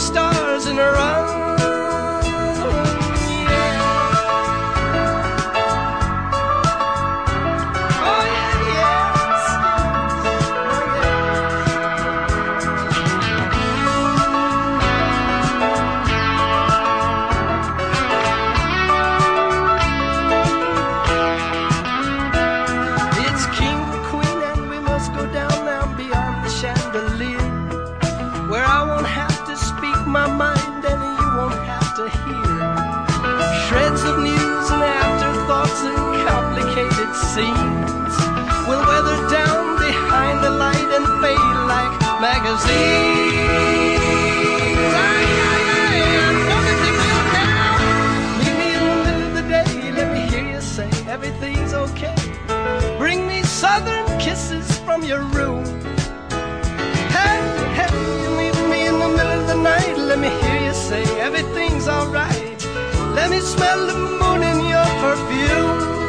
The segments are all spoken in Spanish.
stars and run everything's okay. Bring me southern kisses from your room. Hey, hey, you meet me in the middle of the night. Let me hear you say everything's alright. Let me smell the moon in your perfume.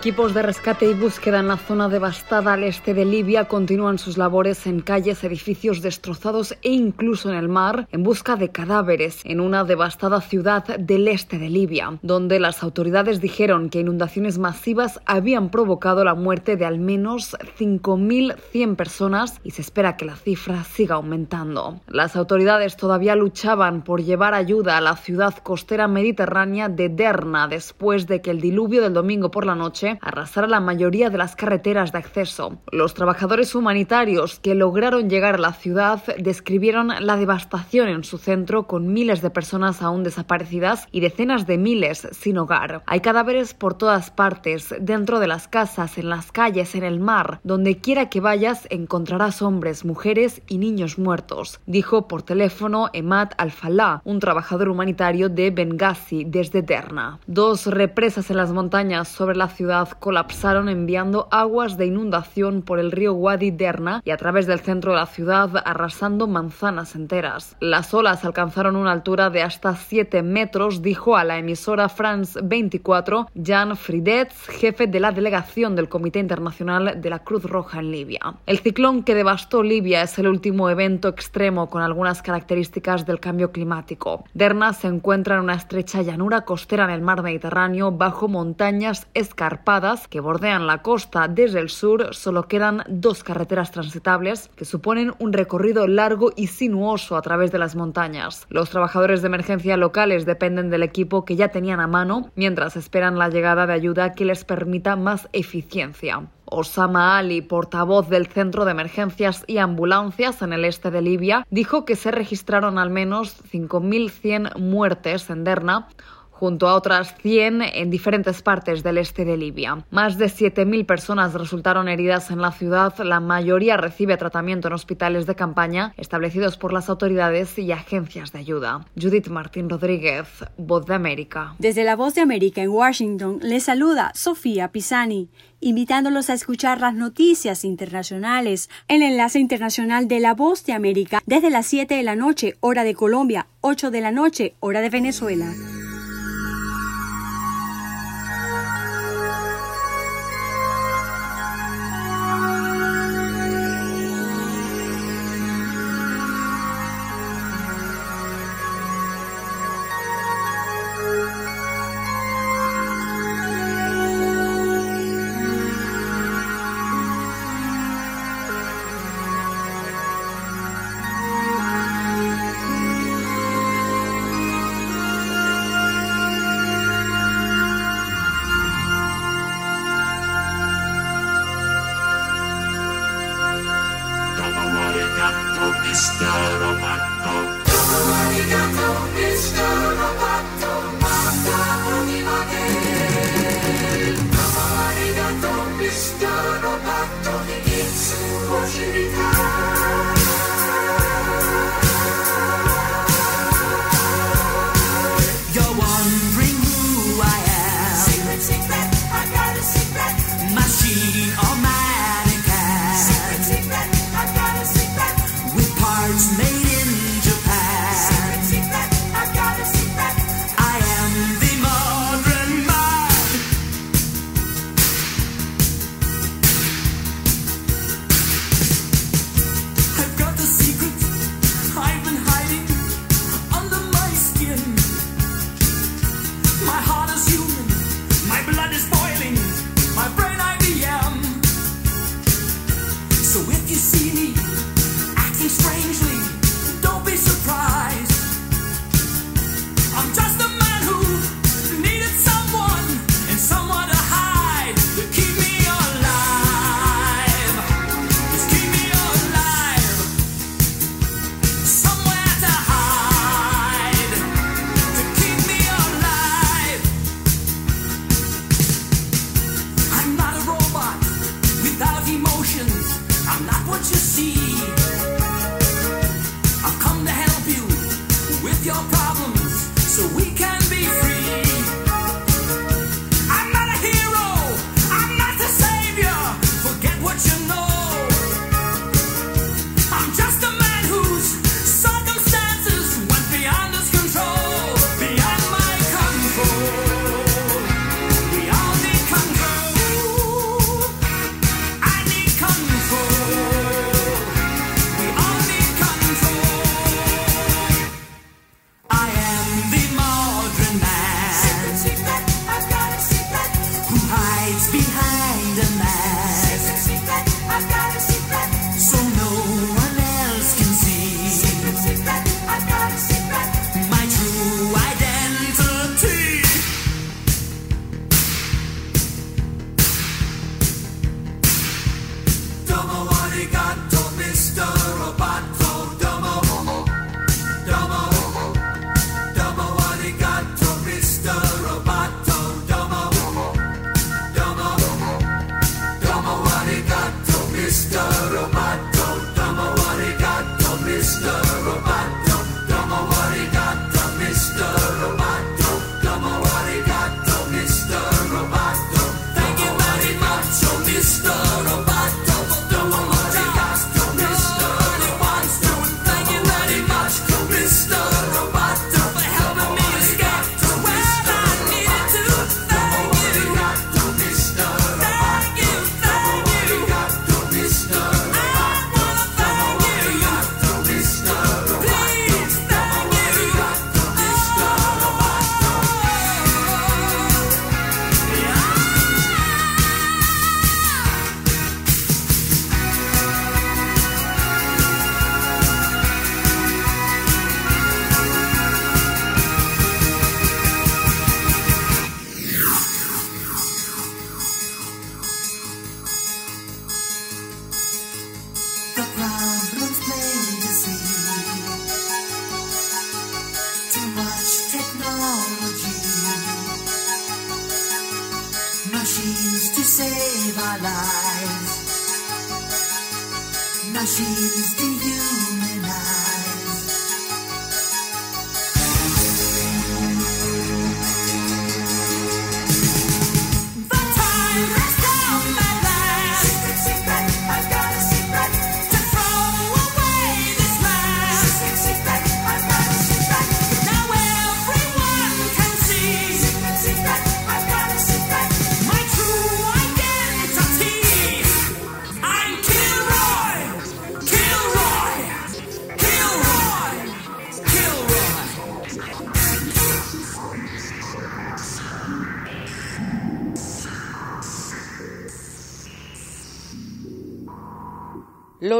Equipos de rescate y búsqueda en la zona devastada al este de Libia continúan sus labores en calles, edificios destrozados e incluso en el mar en busca de cadáveres en una devastada ciudad del este de Libia, donde las autoridades dijeron que inundaciones masivas habían provocado la muerte de al menos 5.100 personas y se espera que la cifra siga aumentando. Las autoridades todavía luchaban por llevar ayuda a la ciudad costera mediterránea de Derna después de que el diluvio del domingo por la noche arrasar a la mayoría de las carreteras de acceso. Los trabajadores humanitarios que lograron llegar a la ciudad describieron la devastación en su centro con miles de personas aún desaparecidas y decenas de miles sin hogar. Hay cadáveres por todas partes, dentro de las casas, en las calles, en el mar. Donde quiera que vayas encontrarás hombres, mujeres y niños muertos, dijo por teléfono Emad Al-Falah, un trabajador humanitario de Benghazi desde Derna. Dos represas en las montañas sobre la ciudad colapsaron enviando aguas de inundación por el río Wadi Derna y a través del centro de la ciudad arrasando manzanas enteras. Las olas alcanzaron una altura de hasta 7 metros, dijo a la emisora France 24 Jan Fridetz, jefe de la delegación del Comité Internacional de la Cruz Roja en Libia. El ciclón que devastó Libia es el último evento extremo con algunas características del cambio climático. Derna se encuentra en una estrecha llanura costera en el mar Mediterráneo bajo montañas escarpadas que bordean la costa. Desde el sur solo quedan dos carreteras transitables que suponen un recorrido largo y sinuoso a través de las montañas. Los trabajadores de emergencia locales dependen del equipo que ya tenían a mano mientras esperan la llegada de ayuda que les permita más eficiencia. Osama Ali, portavoz del Centro de Emergencias y Ambulancias en el este de Libia, dijo que se registraron al menos 5.100 muertes en Derna, junto a otras 100 en diferentes partes del este de Libia. Más de 7.000 personas resultaron heridas en la ciudad. La mayoría recibe tratamiento en hospitales de campaña establecidos por las autoridades y agencias de ayuda. Judith Martín Rodríguez, Voz de América. Desde la Voz de América en Washington le saluda Sofía Pisani invitándolos a escuchar las noticias internacionales. El enlace internacional de La Voz de América desde las 7 de la noche, hora de Colombia, 8 de la noche, hora de Venezuela.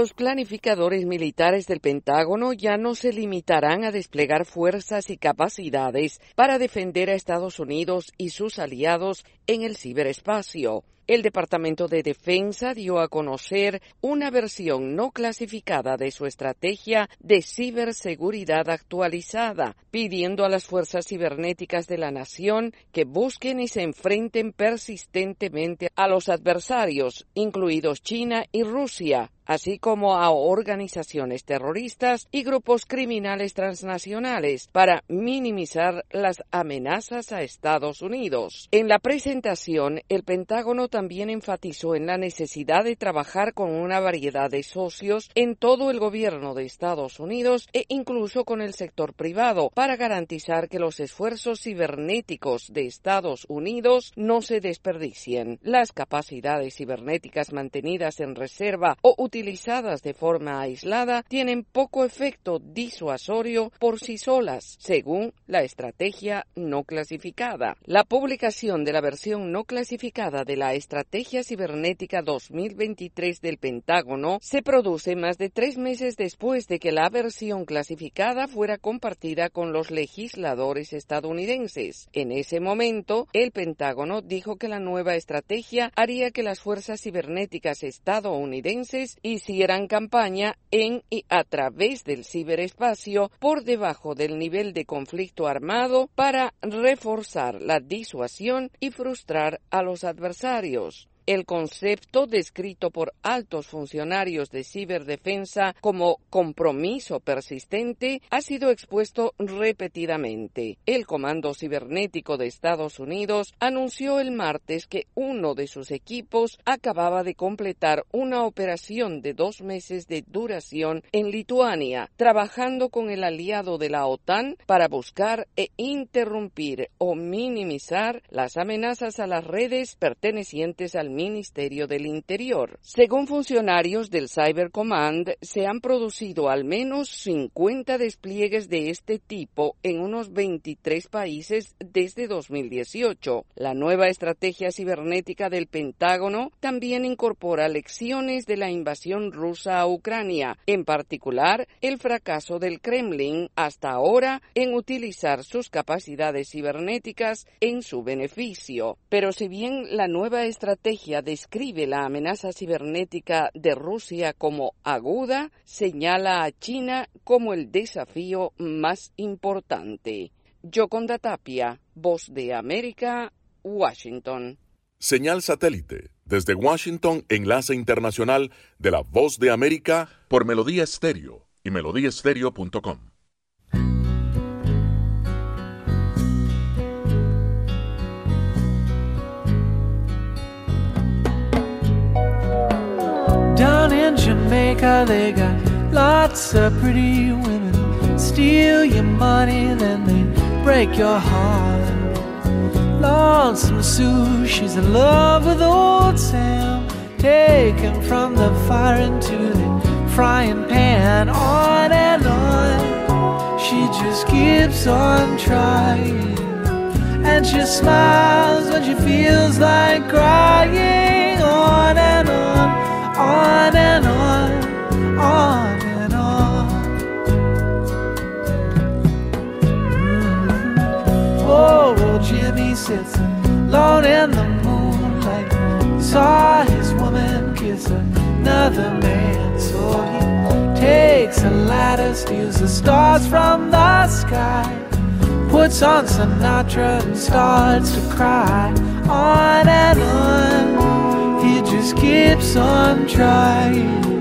Los planificadores militares del Pentágono ya no se limitarán a desplegar fuerzas y capacidades para defender a Estados Unidos y sus aliados en el ciberespacio. El Departamento de Defensa dio a conocer una versión no clasificada de su estrategia de ciberseguridad actualizada, pidiendo a las fuerzas cibernéticas de la nación que busquen y se enfrenten persistentemente a los adversarios, incluidos China y Rusia, así como a organizaciones terroristas y grupos criminales transnacionales para minimizar las amenazas a Estados Unidos. En la presentación, el Pentágono también enfatizó en la necesidad de trabajar con una variedad de socios en todo el gobierno de Estados Unidos e incluso con el sector privado para garantizar que los esfuerzos cibernéticos de Estados Unidos no se desperdicien. Las capacidades cibernéticas mantenidas en reserva o utilizadas de forma aislada tienen poco efecto disuasorio por sí solas, según la estrategia no clasificada. La publicación de la versión no clasificada de la Estrategia Cibernética 2023 del Pentágono se produce más de tres meses después de que la versión clasificada fuera compartida con los legisladores estadounidenses. En ese momento, el Pentágono dijo que la nueva estrategia haría que las fuerzas cibernéticas estadounidenses hicieran campaña en y a través del ciberespacio por debajo del nivel de conflicto armado para reforzar la disuasión y frustrar a los adversarios. El concepto descrito por altos funcionarios de ciberdefensa como compromiso persistente ha sido expuesto repetidamente. El Comando Cibernético de Estados Unidos anunció el martes que uno de sus equipos acababa de completar una operación de dos meses de duración en Lituania, trabajando con el aliado de la OTAN para buscar e interrumpir o minimizar las amenazas a las redes pertenecientes al Ministerio del Interior. Según funcionarios del Cyber Command, se han producido al menos 50 despliegues de este tipo en unos 23 países desde 2018. La nueva estrategia cibernética del Pentágono también incorpora lecciones de la invasión rusa a Ucrania, en particular el fracaso del Kremlin hasta ahora en utilizar sus capacidades cibernéticas en su beneficio. Pero si bien la nueva estrategia describe la amenaza cibernética de Rusia como aguda, señala a China como el desafío más importante. Yoconda Tapia, Voz de América, Washington. Señal satélite. Desde Washington, enlace internacional de la Voz de América por Melodía Estéreo y melodíaestéreo.com. They got lots of pretty women. Steal your money, then they break your heart. Lonesome Sue, she's in love with old Sam. Taken from the fire into the frying pan, on and on. She just keeps on trying. And she smiles when she feels like crying, on and on on and on, on and on. Mm. Oh, well, Jimmy sits alone in the moonlight. Saw his woman kiss another man, so he takes a ladder, steals the stars from the sky. Puts on Sinatra and starts to cry on and on. he just keeps on trying.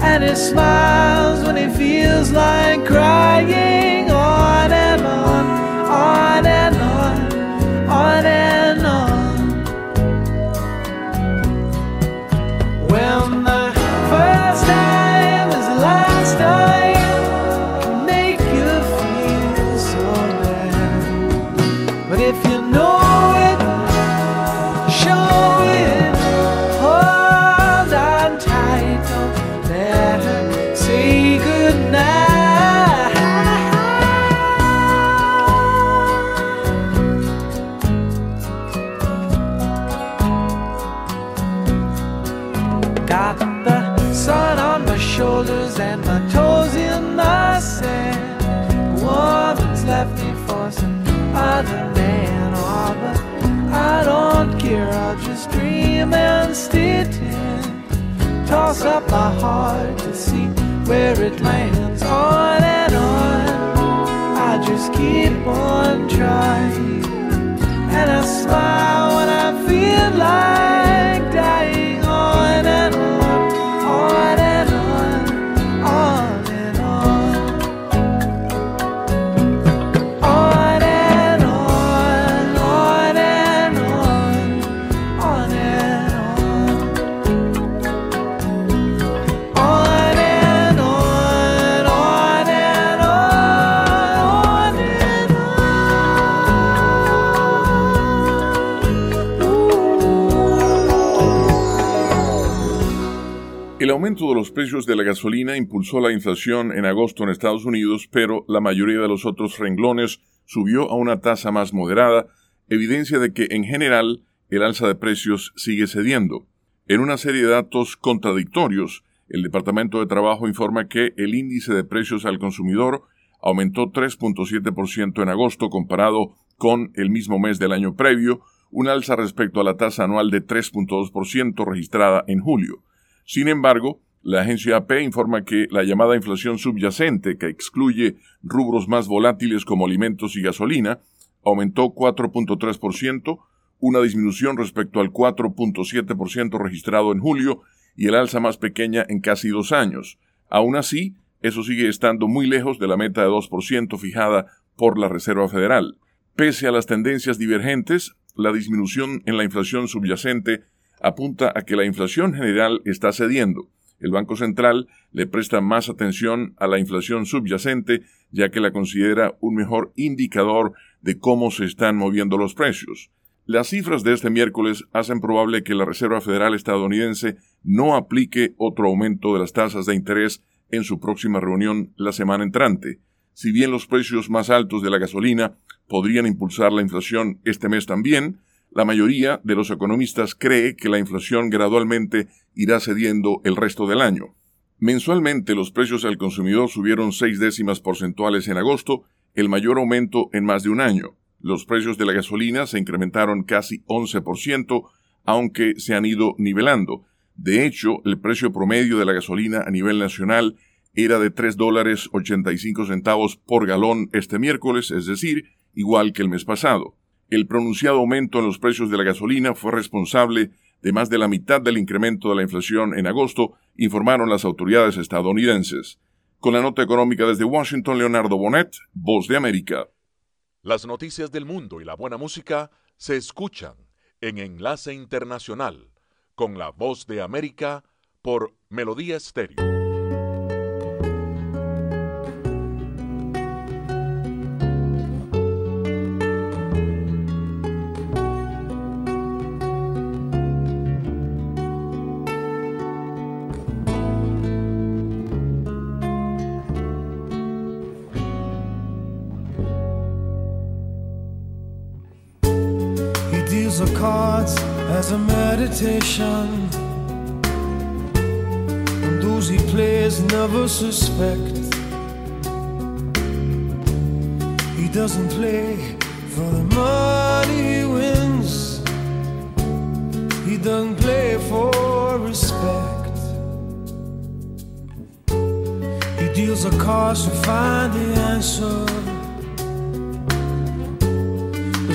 And he smiles when he feels like crying. Up my heart to see where it lands. On and on, I just keep on trying. And I smile when I feel like aumento de los precios de la gasolina impulsó la inflación en agosto en Estados Unidos, pero la mayoría de los otros renglones subió a una tasa más moderada, evidencia de que en general el alza de precios sigue cediendo. En una serie de datos contradictorios, el Departamento de Trabajo informa que el índice de precios al consumidor aumentó 3.7% en agosto comparado con el mismo mes del año previo, un alza respecto a la tasa anual de 3.2% registrada en julio. Sin embargo, la agencia AP informa que la llamada inflación subyacente, que excluye rubros más volátiles como alimentos y gasolina, aumentó 4.3%, una disminución respecto al 4.7% registrado en julio y el alza más pequeña en casi dos años. Aún así, eso sigue estando muy lejos de la meta de 2% fijada por la Reserva Federal. Pese a las tendencias divergentes, la disminución en la inflación subyacente apunta a que la inflación general está cediendo. El Banco Central le presta más atención a la inflación subyacente, ya que la considera un mejor indicador de cómo se están moviendo los precios. Las cifras de este miércoles hacen probable que la Reserva Federal estadounidense no aplique otro aumento de las tasas de interés en su próxima reunión la semana entrante. Si bien los precios más altos de la gasolina podrían impulsar la inflación este mes también, la mayoría de los economistas cree que la inflación gradualmente irá cediendo el resto del año. Mensualmente los precios al consumidor subieron seis décimas porcentuales en agosto, el mayor aumento en más de un año. Los precios de la gasolina se incrementaron casi 11%, aunque se han ido nivelando. De hecho, el precio promedio de la gasolina a nivel nacional era de 3 dólares 85 centavos por galón este miércoles, es decir, igual que el mes pasado. El pronunciado aumento en los precios de la gasolina fue responsable de más de la mitad del incremento de la inflación en agosto, informaron las autoridades estadounidenses. Con la nota económica desde Washington, Leonardo Bonet, Voz de América. Las noticias del mundo y la buena música se escuchan en Enlace Internacional con la Voz de América por Melodía Estéreo. Deals the cards as a meditation. And those he plays never suspect. He doesn't play for the money he wins. He doesn't play for respect. He deals the cards to find the answer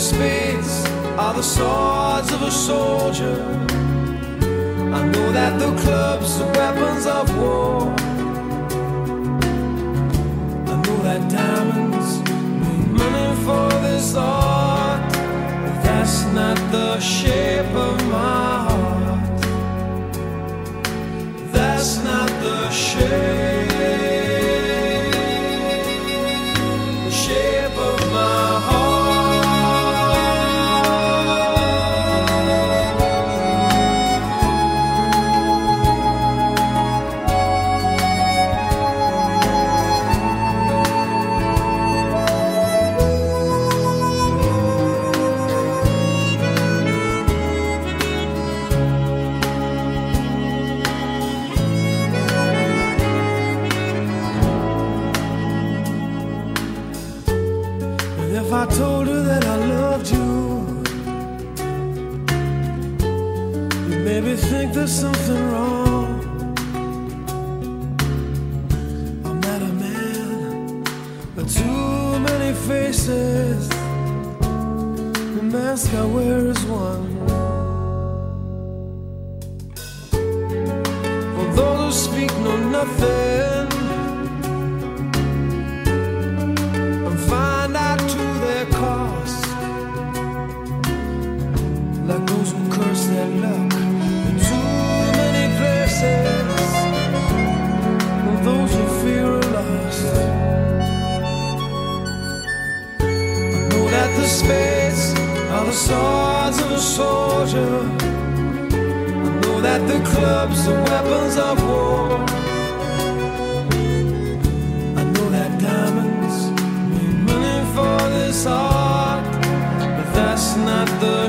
spades are the swords of a soldier. I know that the clubs are weapons of war. I know that diamonds mean money for this art, but that's not the shape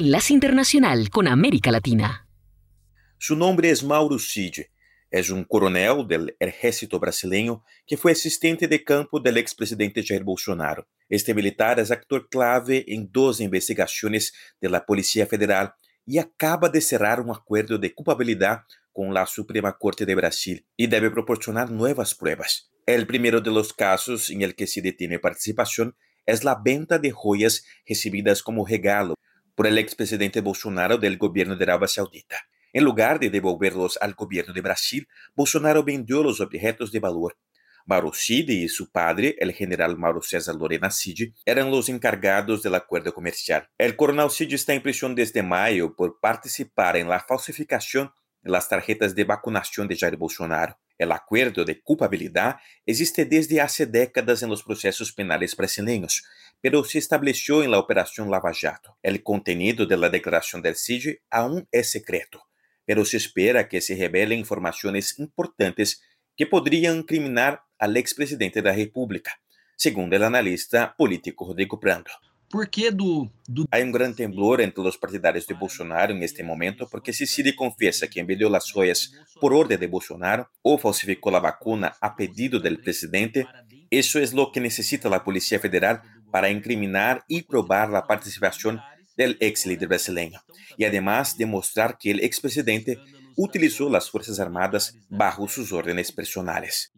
Enlace Internacional con América Latina. Su nombre es Mauro Cid. Es un coronel del ejército brasileño que fue asistente de campo del expresidente Jair Bolsonaro. Este militar es actor clave en dos investigaciones de la Policía Federal y acaba de cerrar un acuerdo de culpabilidad con la Suprema Corte de Brasil y debe proporcionar nuevas pruebas. El primero de los casos en el que se detiene participación es la venta de joyas recibidas como regalo por el expresidente Bolsonaro del gobierno de Arabia Saudita. En lugar de devolverlos al gobierno de Brasil, Bolsonaro vendió los objetos de valor. Mauro Cid y su padre, el general Mauro César Lorena Cid, eran los encargados del acuerdo comercial. El coronel Cid está en prisión desde mayo por participar en la falsificación de las tarjetas de vacunación de Jair Bolsonaro. El acuerdo de culpabilidad existe desde hace décadas en los procesos penales brasileños, pero se estableció en la Operación Lava Jato. El contenido de la declaración del CID aún es secreto, pero se espera que se revelen informaciones importantes que podrían incriminar al expresidente da República, segundo el analista político Rodrigo Prando. Por que do, do Hay un gran temblor entre los partidarios de Bolsonaro en este momento porque si Cid confiesa que envió las joyas por orden de Bolsonaro o falsificó la vacuna a pedido del presidente, eso es lo que necesita la Policía Federal para incriminar y probar la participación del ex líder brasileño y además demostrar que el expresidente utilizó las Fuerzas Armadas bajo sus órdenes personales.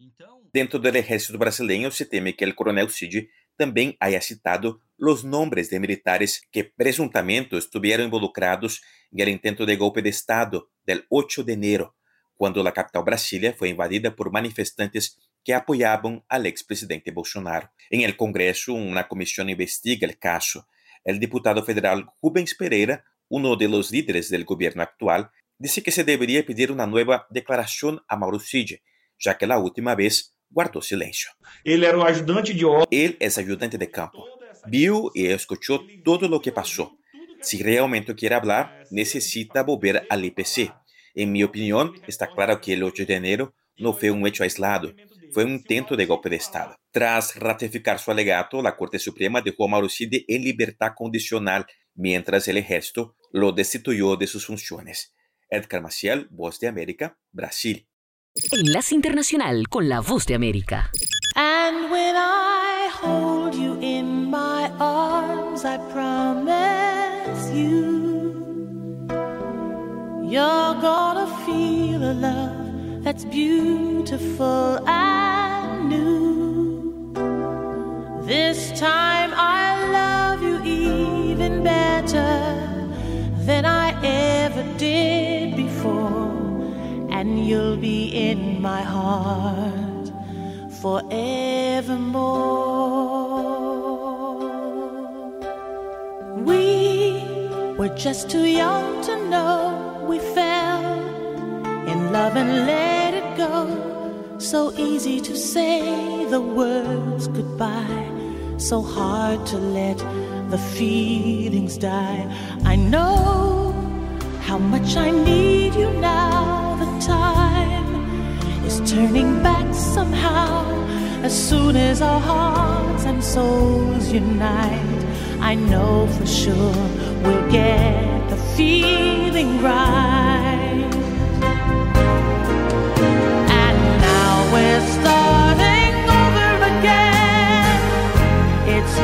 Dentro del ejército brasileño se teme que el coronel Cid también haya citado los nombres de militares que presuntamente estuvieron involucrados en el intento de golpe de Estado del 8 de enero, cuando la capital Brasilia fue invadida por manifestantes que apoyaban al expresidente Bolsonaro. En el Congreso, una comisión investiga el caso. El diputado federal Rubens Pereira, uno de los líderes del gobierno actual, dice que se debería pedir una nueva declaración a Mauro Cid, ya que la última vez guardó silencio. Ele era o ajudante de ordem. Él es ayudante de campo. Vio y escuchó todo lo que pasó. Si realmente quiere hablar, necesita volver al IPC. En mi opinión, está claro que el 8 de enero no fue un hecho aislado, fue un intento de golpe de Estado. Tras ratificar su alegato, la Corte Suprema dejó a Mauro Cid en libertad condicional, mientras el ejército lo destituyó de sus funciones. Edgar Maciel, Voz de América, Brasil. Enlace Internacional con la Voz de América. And when I hold you in my arms, I promise you, you're gonna feel a love that's beautiful and new. This time I love you even better than I ever you'll be in my heart forevermore. We were just too young to know we fell in love and let it go. So easy to say the words goodbye, so hard to let the feelings die. I know how much I need you now. The time turning back somehow. As soon as our hearts and souls unite, I know for sure we'll get the feeling right. And now we're starting over again. It's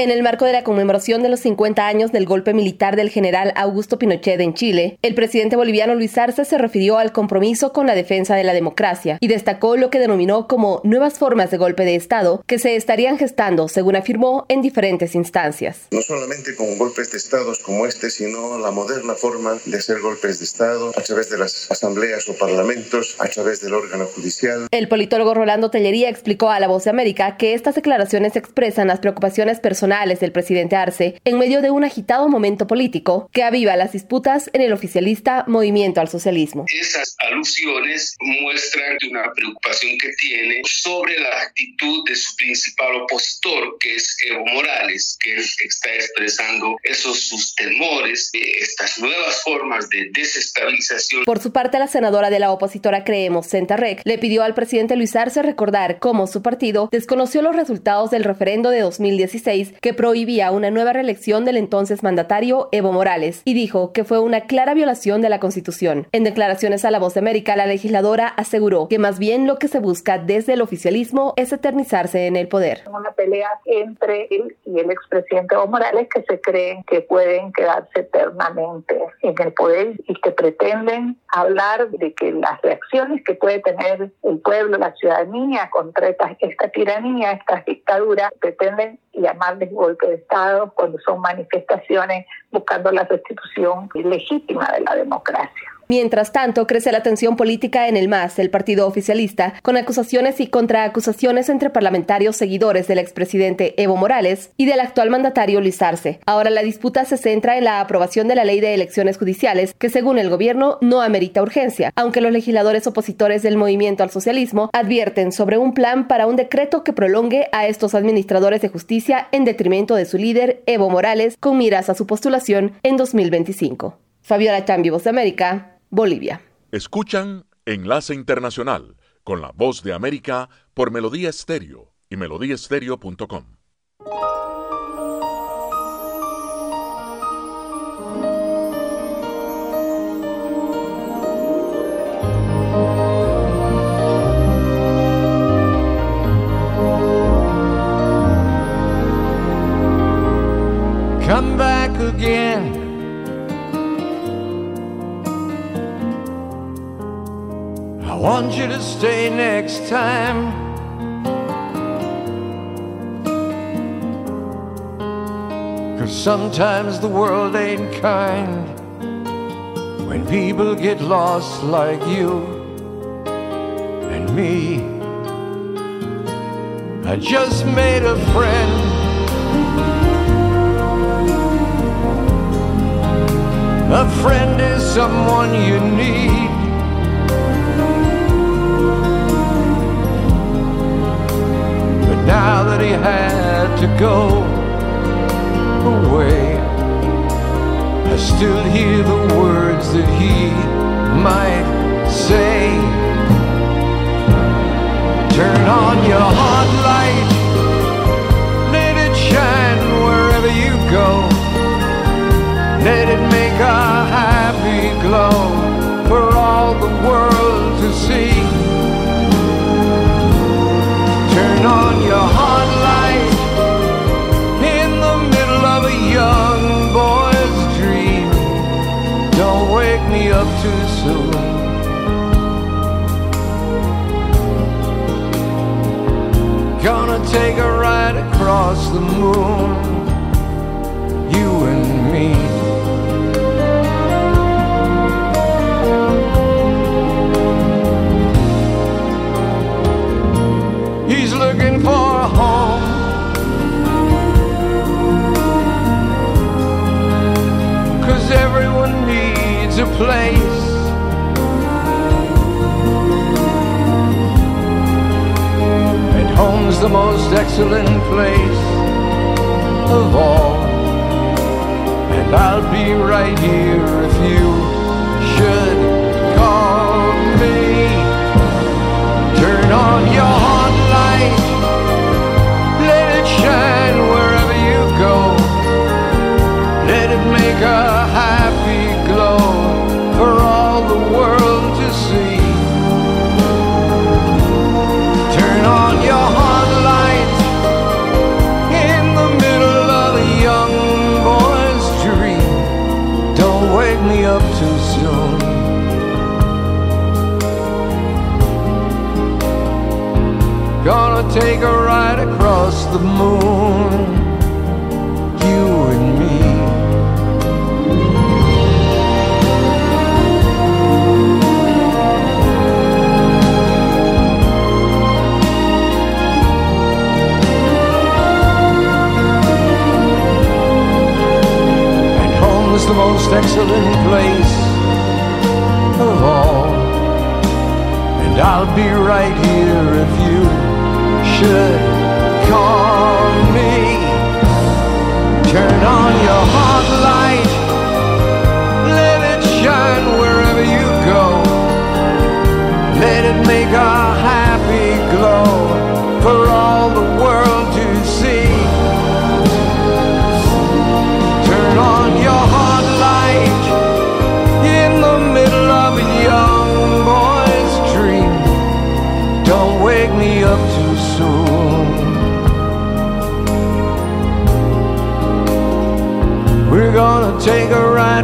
En el marco de la conmemoración de los 50 años del golpe militar del general Augusto Pinochet en Chile, el presidente boliviano Luis Arce se refirió al compromiso con la defensa de la democracia y destacó lo que denominó como nuevas formas de golpe de Estado que se estarían gestando, según afirmó, en diferentes instancias. No solamente con golpes de Estado como este, sino la moderna forma de hacer golpes de Estado a través de las asambleas o parlamentos, a través del órgano judicial. El politólogo Rolando Tellería explicó a La Voz de América que estas declaraciones expresan las preocupaciones personales del presidente Arce en medio de un agitado momento político que aviva las disputas en el oficialista Movimiento al Socialismo. Esas alusiones muestran una preocupación que tiene sobre la actitud de su principal opositor, que es Evo Morales, que está expresando esos sus temores de estas nuevas formas de desestabilización. Por su parte, la senadora de la opositora Creemos, Centarrec, le pidió al presidente Luis Arce recordar cómo su partido desconoció los resultados del referendo de 2016 que prohibía una nueva reelección del entonces mandatario Evo Morales y dijo que fue una clara violación de la Constitución. En declaraciones a La Voz de América, la legisladora aseguró que más bien lo que se busca desde el oficialismo es eternizarse en el poder. Una pelea entre él y el expresidente Evo Morales que se creen que pueden quedarse eternamente en el poder y que pretenden hablar de que las reacciones que puede tener el pueblo, la ciudadanía contra esta, esta tiranía, esta dictadura, pretenden llamarles golpe de Estado cuando son manifestaciones buscando la restitución legítima de la democracia. Mientras tanto, crece la tensión política en el MAS, el partido oficialista, con acusaciones y contraacusaciones entre parlamentarios seguidores del expresidente Evo Morales y del actual mandatario Luis Arce. Ahora la disputa se centra en la aprobación de la ley de elecciones judiciales, que según el gobierno no amerita urgencia, aunque los legisladores opositores del movimiento al socialismo advierten sobre un plan para un decreto que prolongue a estos administradores de justicia en detrimento de su líder, Evo Morales, con miras a su postulación en 2025. Fabiola Chambi, Voz de América, Bolivia. Escuchan Enlace Internacional con la voz de América por Melodía Estéreo y melodíaestéreo.com. Come back again. Want you to stay next time. Cause sometimes the world ain't kind when people get lost like you and me. I just made a friend. A friend is someone you need. Now that he had to go away, I still hear the words that he might say. Turn on your hot light, let it shine wherever you go. Let it make a happy glow for all the world Take a ride across the moon, you and me. He's looking for a home. Cause everyone needs a place. The most excellent place of all. And I'll be right here if you should call me. Turn on your the moon, you and me. And home is the most excellent place of all. And I'll be right here if you should Turn on your hot light, let it shine wherever you go. Let it make a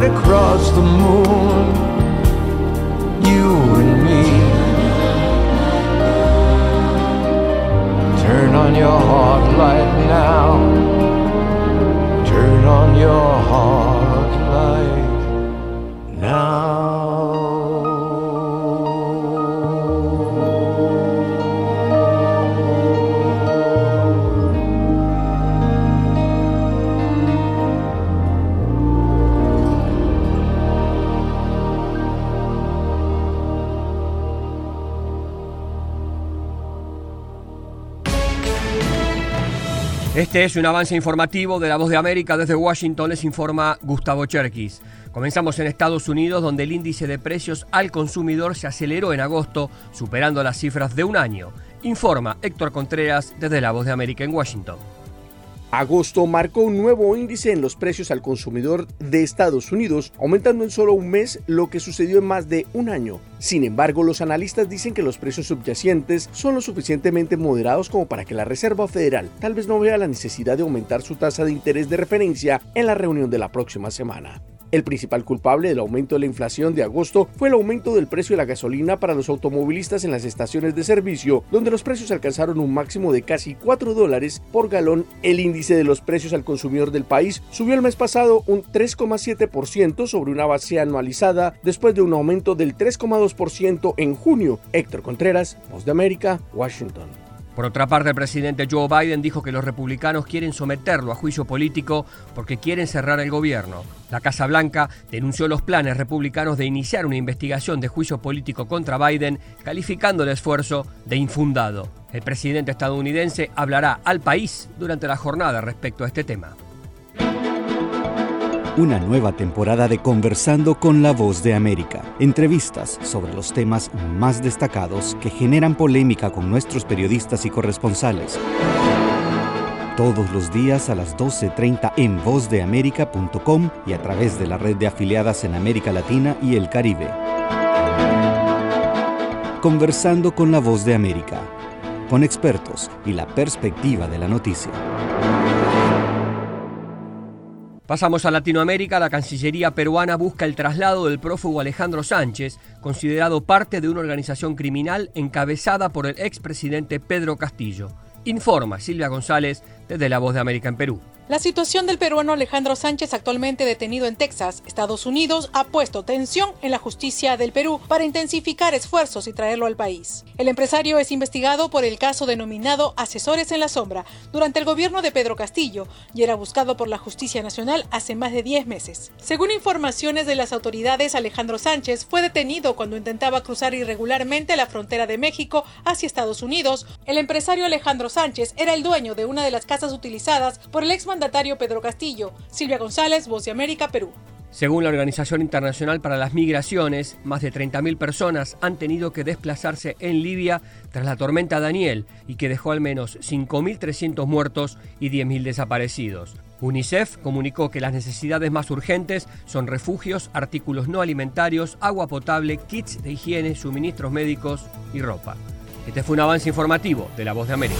across the moon. You and me. Turn on your hot light Este es un avance informativo de La Voz de América. Desde Washington les informa Gustavo Cherkis. Comenzamos en Estados Unidos, donde el índice de precios al consumidor se aceleró en agosto, superando las cifras de un año. Informa Héctor Contreras desde La Voz de América en Washington. Agosto marcó un nuevo índice en los precios al consumidor de Estados Unidos, aumentando en solo un mes lo que sucedió en más de un año. Sin embargo, los analistas dicen que los precios subyacentes son lo suficientemente moderados como para que la Reserva Federal tal vez no vea la necesidad de aumentar su tasa de interés de referencia en la reunión de la próxima semana. El principal culpable del aumento de la inflación de agosto fue el aumento del precio de la gasolina para los automovilistas en las estaciones de servicio, donde los precios alcanzaron un máximo de casi 4 dólares por galón. El índice de los precios al consumidor del país subió el mes pasado un 3,7% sobre una base anualizada después de un aumento del 3,2% en junio. Héctor Contreras, Voz de América, Washington. Por otra parte, el presidente Joe Biden dijo que los republicanos quieren someterlo a juicio político porque quieren cerrar el gobierno. La Casa Blanca denunció los planes republicanos de iniciar una investigación de juicio político contra Biden, calificando el esfuerzo de infundado. El presidente estadounidense hablará al país durante la jornada respecto a este tema. Una nueva temporada de Conversando con la Voz de América. Entrevistas sobre los temas más destacados que generan polémica con nuestros periodistas y corresponsales. Todos los días a las 12.30 en vozdeamerica.com y a través de la red de afiliadas en América Latina y el Caribe. Conversando con la Voz de América. Con expertos y la perspectiva de la noticia. Pasamos a Latinoamérica. La Cancillería peruana busca el traslado del prófugo Alejandro Sánchez, considerado parte de una organización criminal encabezada por el expresidente Pedro Castillo. Informa Silvia González desde La Voz de América en Perú. La situación del peruano Alejandro Sánchez, actualmente detenido en Texas, Estados Unidos, ha puesto tensión en la justicia del Perú para intensificar esfuerzos y traerlo al país. El empresario es investigado por el caso denominado Asesores en la Sombra durante el gobierno de Pedro Castillo y era buscado por la Justicia Nacional hace más de 10 meses. Según informaciones de las autoridades, Alejandro Sánchez fue detenido cuando intentaba cruzar irregularmente la frontera de México hacia Estados Unidos. El empresario Alejandro Sánchez era el dueño de una de las casas utilizadas por el exmandatario Pedro Castillo. Silvia González, Voz de América, Perú. Según la Organización Internacional para las Migraciones, más de 30.000 personas han tenido que desplazarse en Libia tras la tormenta Daniel y que dejó al menos 5.300 muertos y 10.000 desaparecidos. UNICEF comunicó que las necesidades más urgentes son refugios, artículos no alimentarios, agua potable, kits de higiene, suministros médicos y ropa. Este fue un avance informativo de La Voz de América.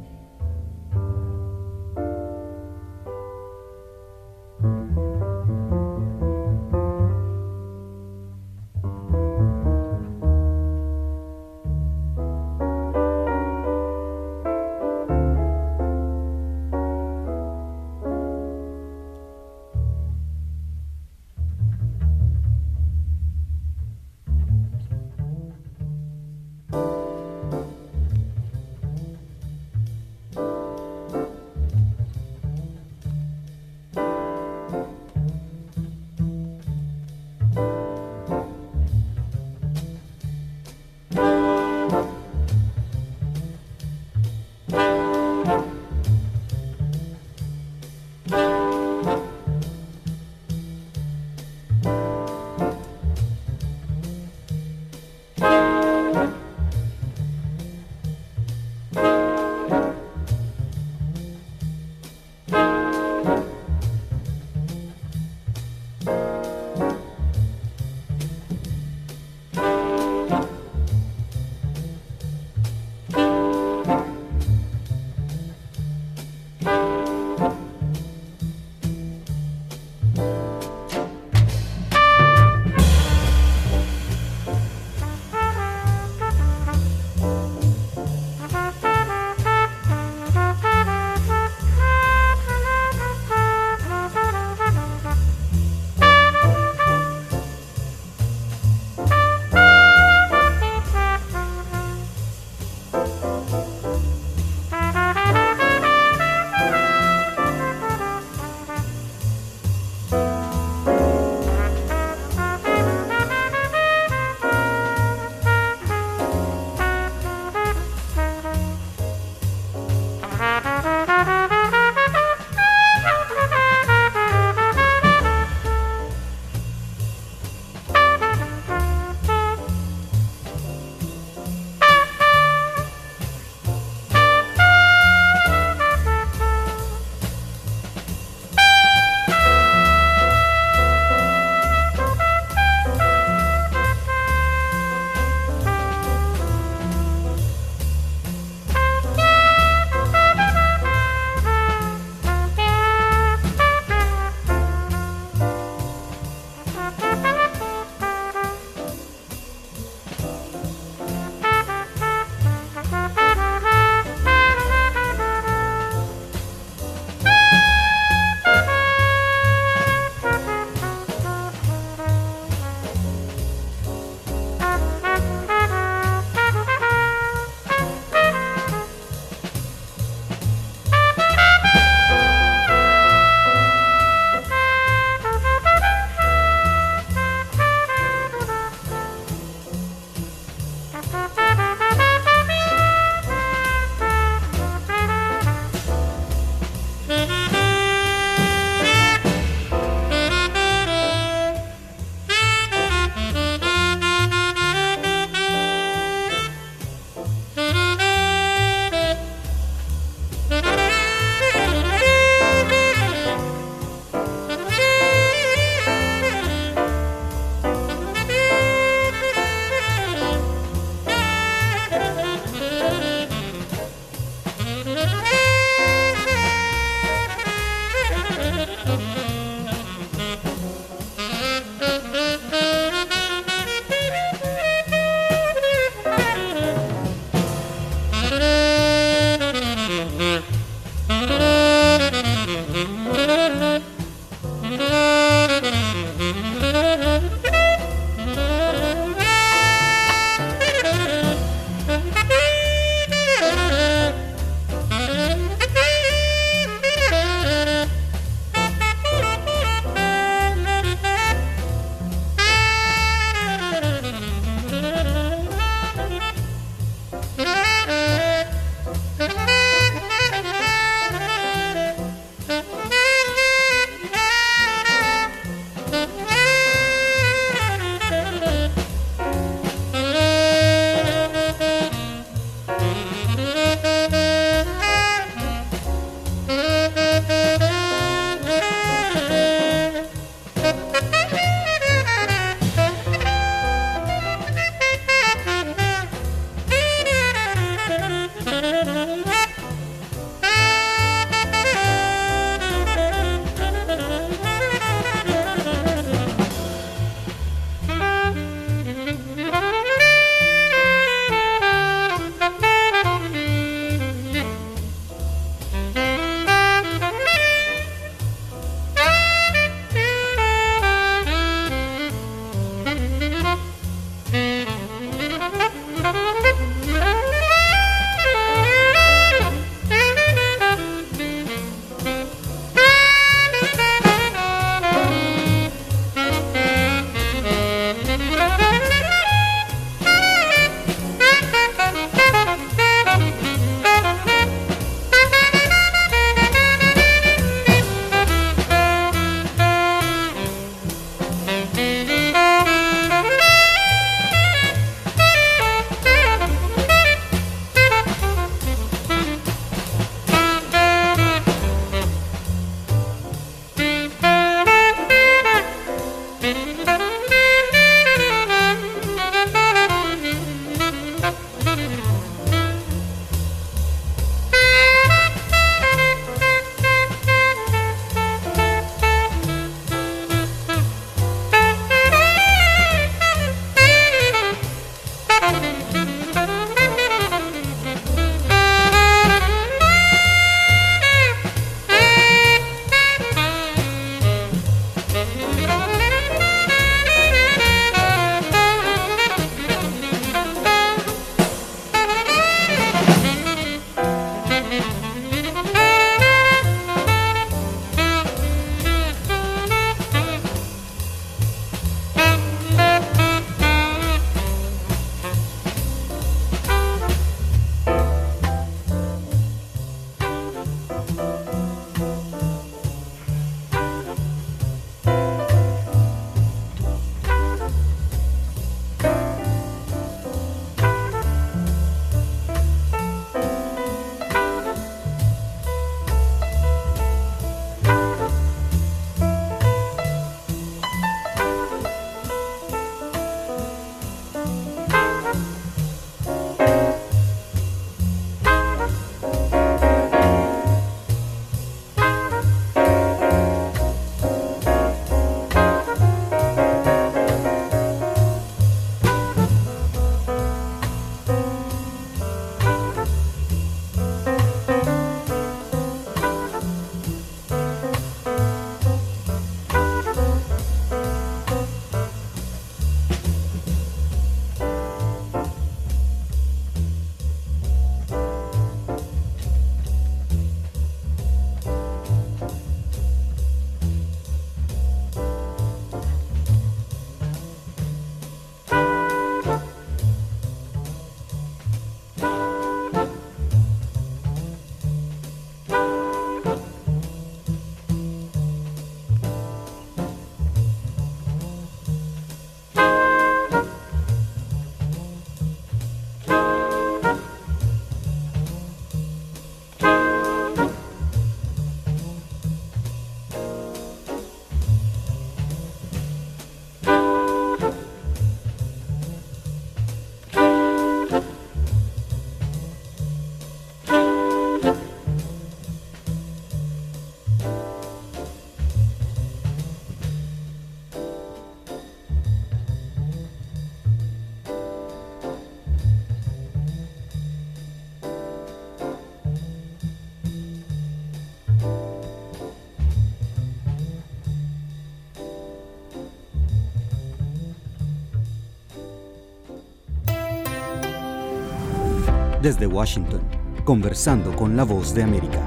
Desde Washington, conversando con la voz de América.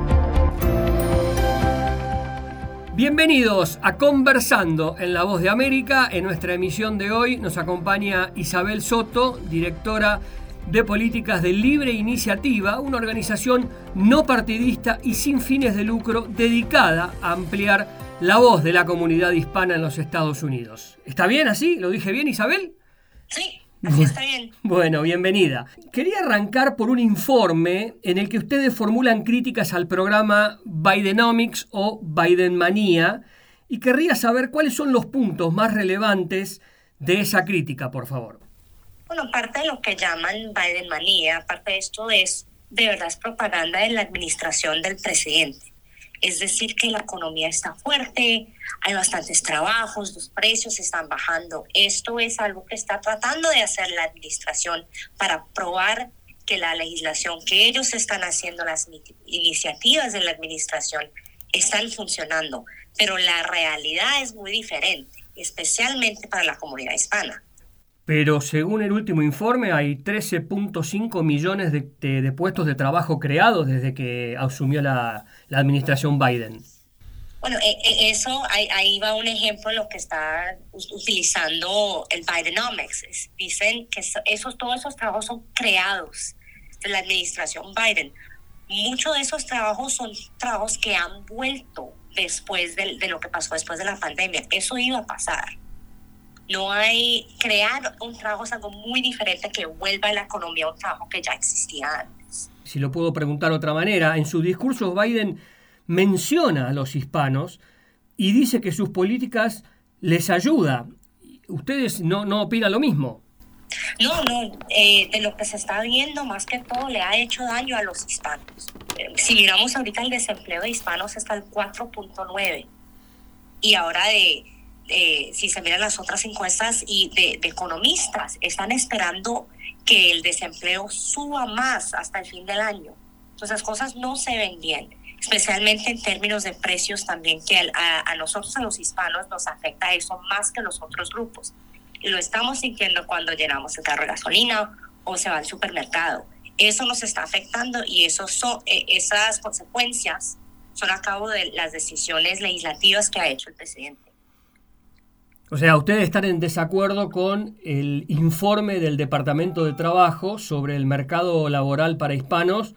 Bienvenidos a Conversando en la Voz de América. En nuestra emisión de hoy nos acompaña Isabel Soto, directora de políticas de Libre Iniciativa, una organización no partidista y sin fines de lucro dedicada a ampliar la voz de la comunidad hispana en los Estados Unidos. ¿Está bien así? ¿Lo dije bien, Isabel? Sí, así está bien. Bueno, bienvenida. Quería arrancar por un informe en el que ustedes formulan críticas al programa Bidenomics o Bidenmanía y querría saber cuáles son los puntos más relevantes de esa crítica, por favor. Bueno, parte de lo que llaman Bidenmanía, parte de esto es, de verdad, es propaganda de la administración del presidente. Es decir, que la economía está fuerte, hay bastantes trabajos, los precios están bajando. Esto es algo que está tratando de hacer la administración para probar que la legislación que ellos están haciendo, las iniciativas de la administración, están funcionando. Pero la realidad es muy diferente, especialmente para la comunidad hispana. Pero según el último informe hay 13.5 millones de, de, puestos de trabajo creados desde que asumió la, la administración Biden. Bueno, eso ahí, ahí, va un ejemplo de lo que está utilizando el Bidenomics. Dicen que esos, todos esos trabajos son creados de la administración Biden. Muchos de esos trabajos son trabajos que han vuelto después de, de lo que pasó después de la pandemia. Eso iba a pasar. No hay, crear un trabajo es algo muy diferente que vuelva a la economía a un trabajo que ya existía antes. Si lo puedo preguntar de otra manera, en su discurso Biden menciona a los hispanos y dice que sus políticas les ayuda. ¿Ustedes no, no opinan lo mismo? No, no, eh, de lo que se está viendo, más que todo, le ha hecho daño a los hispanos. Eh, si miramos ahorita el desempleo de hispanos está al 4.9 y ahora de eh, si se miran las otras encuestas y de, de, economistas, están esperando que el desempleo suba más hasta el fin del año. Entonces las cosas no se ven bien, especialmente en términos de precios también, que a, a nosotros, a los hispanos, nos afecta eso más que los otros grupos. Y lo estamos sintiendo cuando llenamos el carro de gasolina o se va al supermercado. Eso nos está afectando y eso son, eh, esas consecuencias son a cabo de las decisiones legislativas que ha hecho el presidente. O sea, ustedes están en desacuerdo con el informe del Departamento de Trabajo sobre el mercado laboral para hispanos,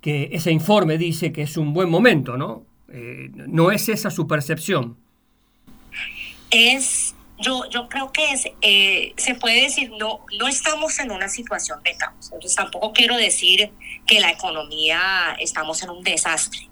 que ese informe dice que es un buen momento, ¿no? Eh, no es esa su percepción. Es, yo, yo creo que es, eh, se puede decir, no, no estamos en una situación de caos. Entonces tampoco quiero decir que la economía estamos en un desastre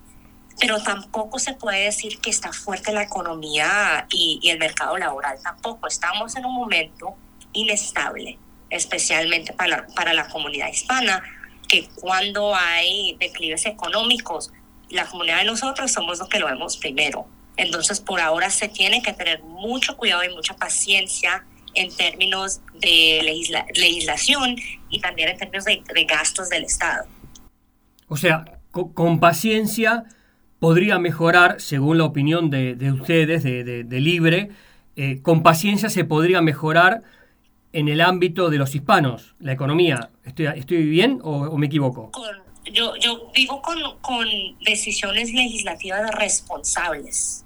pero tampoco se puede decir que está fuerte la economía y, y, el mercado laboral, tampoco. Estamos en un momento inestable, especialmente para para la comunidad hispana, que cuando hay declives económicos, la comunidad de nosotros somos los que lo vemos primero. Entonces, por ahora se tiene que tener mucho cuidado y mucha paciencia en términos de legisla legislación y también en términos de, de gastos del Estado. O sea, con, con paciencia podría mejorar, según la opinión de, de ustedes, de, de, de Libre, eh, con paciencia se podría mejorar en el ámbito de los hispanos, la economía. ¿Estoy, estoy bien o, o me equivoco? Con, yo, yo digo con, con decisiones legislativas responsables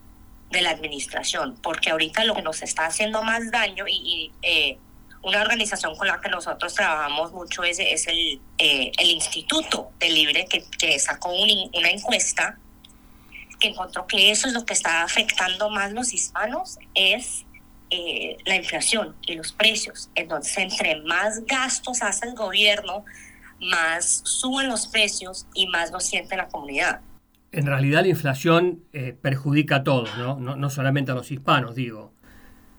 de la administración, porque ahorita lo que nos está haciendo más daño y, y eh, una organización con la que nosotros trabajamos mucho es, es el, eh, el Instituto de Libre, que, que sacó un, una encuesta que encontró que eso es lo que está afectando más los hispanos, es eh, la inflación y los precios. Entonces, entre más gastos hace el gobierno, más suben los precios y más lo siente la comunidad. En realidad la inflación eh, perjudica a todos, ¿no? ¿no? No solamente a los hispanos, digo.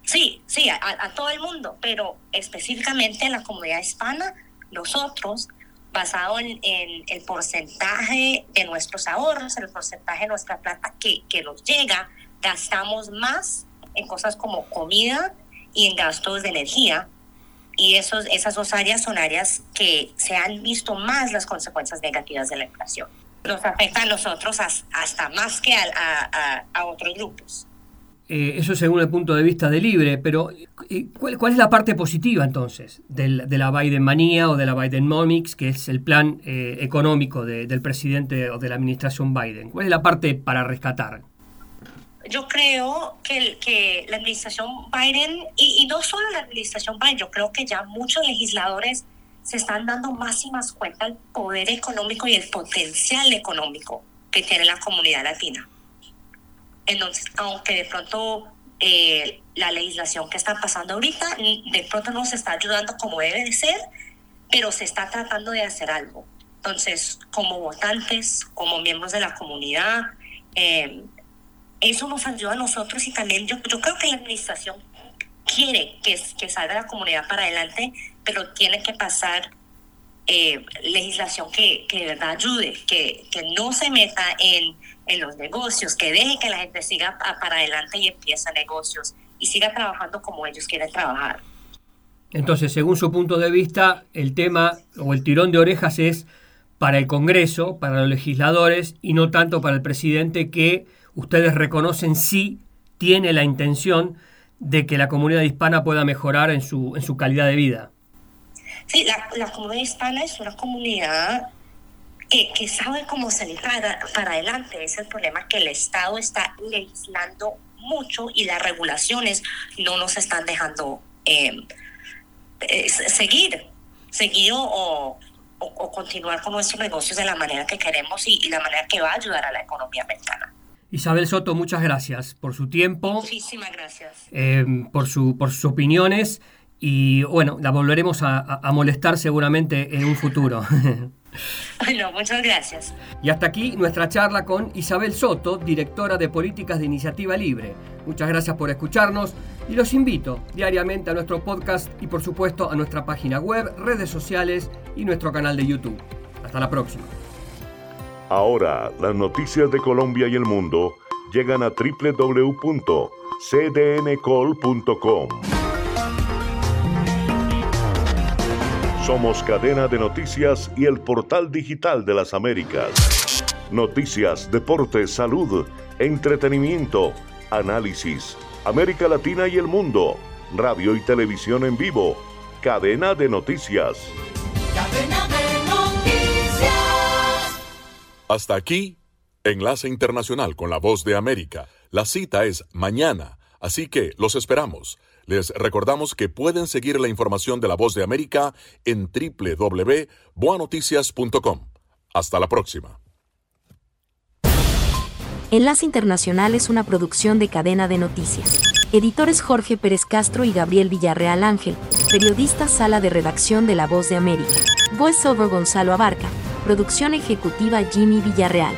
Sí, sí, a, a todo el mundo, pero específicamente en la comunidad hispana, nosotros basado en, en, el porcentaje de nuestros ahorros, el porcentaje de nuestra plata que, que nos llega, gastamos más en cosas como comida y en gastos de energía. Y esos, esas dos áreas son áreas que se han visto más las consecuencias negativas de la inflación. Nos afecta a nosotros hasta más que a, a, a otros grupos. Eh, eso según el punto de vista de Libre, pero eh, ¿cuál, cuál es la parte positiva entonces del- de la Biden manía o de la Bidenomics, que es el plan eh, económico de- del presidente o de la administración Biden? ¿Cuál es la parte para rescatar? Yo creo que, que la administración Biden, y, y no solo la administración Biden, yo creo que ya muchos legisladores se están dando más y más cuenta del poder económico y el potencial económico que tiene la comunidad latina. Entonces, aunque de pronto eh, la legislación que está pasando ahorita de pronto no se está ayudando como debe de ser, pero se está tratando de hacer algo. Entonces, como votantes, como miembros de la comunidad, eh, eso nos ayuda a nosotros y también yo, yo creo que la administración quiere que, que salga la comunidad para adelante, pero tiene que pasar eh, legislación que, que de verdad ayude, que, que no se meta en, en los negocios, que deje que la gente siga para adelante y empiece negocios y siga trabajando como ellos quieren trabajar. Entonces, según su punto de vista, el tema o el tirón de orejas es para el Congreso, para los legisladores y no tanto para el presidente que ustedes reconocen sí tiene la intención de que la comunidad hispana pueda mejorar en su, en su calidad de vida. Sí, la, la comunidad hispana es una comunidad que, que sabe cómo salir para, para adelante. Es el problema que el Estado está legislando mucho y las regulaciones no nos están dejando eh, eh, seguir, seguir o, o, o continuar con nuestros negocios de la manera que queremos y, y la manera que va a ayudar a la economía americana. Isabel Soto, muchas gracias por su tiempo, Muchísimas gracias. eh, por, su, por sus opiniones y bueno, la volveremos a, a- a molestar seguramente en un futuro. Bueno, muchas gracias. Y hasta aquí nuestra charla con Isabel Soto, directora de Políticas de Iniciativa Libre. Muchas gracias por escucharnos y los invito diariamente a nuestro podcast y por supuesto a nuestra página web, redes sociales y nuestro canal de YouTube. Hasta la próxima. Ahora, las noticias de Colombia y el mundo llegan a www.cdncol.com. Somos cadena de noticias y el portal digital de las Américas. Noticias, deportes, salud, entretenimiento, análisis, América Latina y el mundo, radio y televisión en vivo, cadena de noticias. Cadena de noticias. Hasta aquí, Enlace Internacional con la Voz de América. La cita es mañana, así que los esperamos. Les recordamos que pueden seguir la información de la Voz de América en www.boanoticias.com. Hasta la próxima. Enlace Internacional es una producción de cadena de noticias. Editores Jorge Pérez Castro y Gabriel Villarreal Ángel. Periodista Sala de Redacción de La Voz de América. Voiceover Gonzalo Abarca. Producción ejecutiva Jimmy Villarreal.